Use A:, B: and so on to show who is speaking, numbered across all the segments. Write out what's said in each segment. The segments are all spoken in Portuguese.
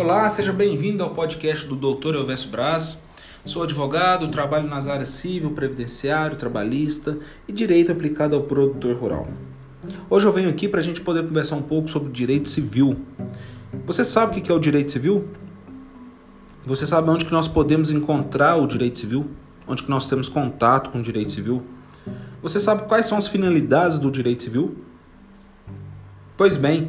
A: Olá, seja bem-vindo ao podcast do Dr. Elvésio Braz. Sou advogado, trabalho nas áreas civil, previdenciário, trabalhista e direito aplicado ao produtor rural. Hoje eu venho aqui para a gente poder conversar um pouco sobre direito civil. Você sabe o que é o direito civil? Você sabe onde que nós podemos encontrar o direito civil? Onde que nós temos contato com o direito civil? Você sabe quais são as finalidades do direito civil? Pois bem,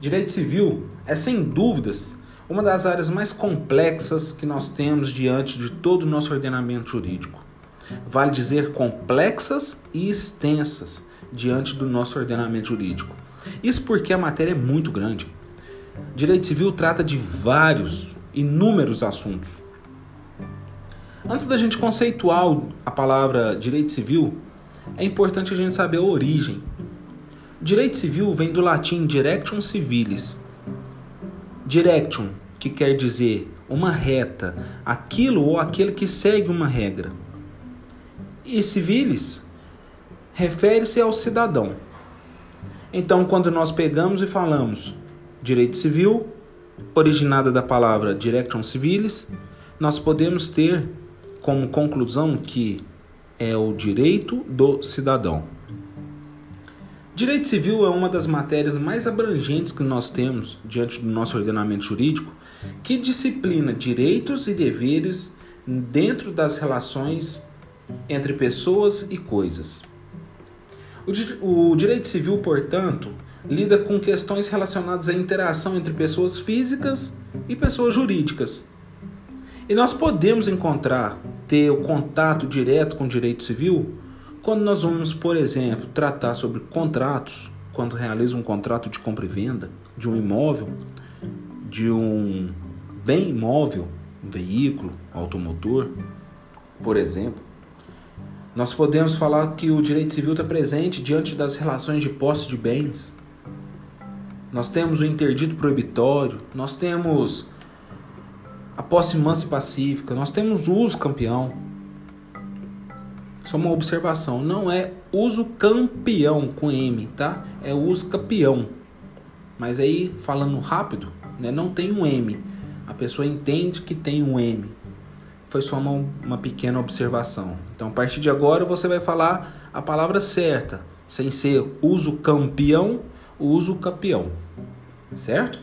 A: direito civil é sem dúvidas uma das áreas mais complexas que nós temos diante de todo o nosso ordenamento jurídico. Vale dizer complexas e extensas diante do nosso ordenamento jurídico. Isso porque a matéria é muito grande. Direito civil trata de vários, inúmeros assuntos. Antes da gente conceituar a palavra direito civil, é importante a gente saber a origem. Direito civil vem do latim direction civilis, Direction, que quer dizer uma reta, aquilo ou aquele que segue uma regra. E civilis refere-se ao cidadão. Então, quando nós pegamos e falamos direito civil, originada da palavra direction civilis, nós podemos ter como conclusão que é o direito do cidadão. Direito civil é uma das matérias mais abrangentes que nós temos diante do nosso ordenamento jurídico, que disciplina direitos e deveres dentro das relações entre pessoas e coisas. O, direito civil, portanto, lida com questões relacionadas à interação entre pessoas físicas e pessoas jurídicas. E nós podemos encontrar, ter o contato direto com o direito civil quando nós vamos, por exemplo, tratar sobre contratos, quando realiza um contrato de compra e venda de um imóvel, de um bem imóvel, um veículo, automotor, por exemplo, nós podemos falar que o direito civil está presente diante das relações de posse de bens. Nós temos o interdito proibitório, nós temos a posse mansa e pacífica, nós temos o uso campeão. Só uma observação, não é uso campeão com M, tá? É uso campeão. Mas aí, falando rápido, né, não tem um M. A pessoa entende que tem um M. Foi só uma, uma pequena observação. Então, a partir de agora, você vai falar a palavra certa, sem ser uso campeão, uso campeão. Certo?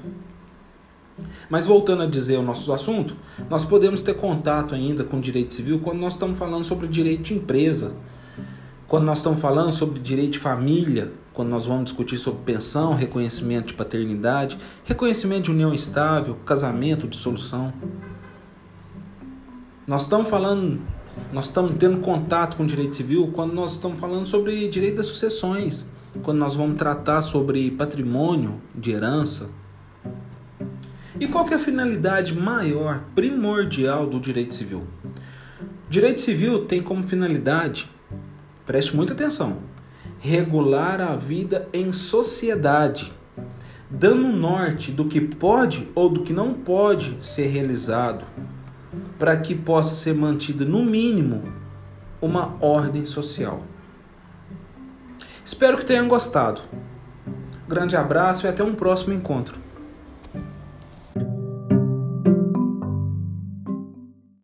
A: Mas voltando a dizer o nosso assunto, nós podemos ter contato ainda com direito civil quando nós estamos falando sobre direito de empresa, quando nós estamos falando sobre direito de família, quando nós vamos discutir sobre pensão, reconhecimento de paternidade, reconhecimento de união estável, casamento, dissolução. Nós estamos falando, nós estamos tendo contato com direito civil quando nós estamos falando sobre direito das sucessões, quando nós vamos tratar sobre patrimônio de herança, e qual é a finalidade maior, primordial do direito civil? Direito civil tem como finalidade, preste muita atenção, regular a vida em sociedade, dando norte do que pode ou do que não pode ser realizado, para que possa ser mantida, no mínimo, uma ordem social. Espero que tenham gostado. Grande abraço e até um próximo encontro.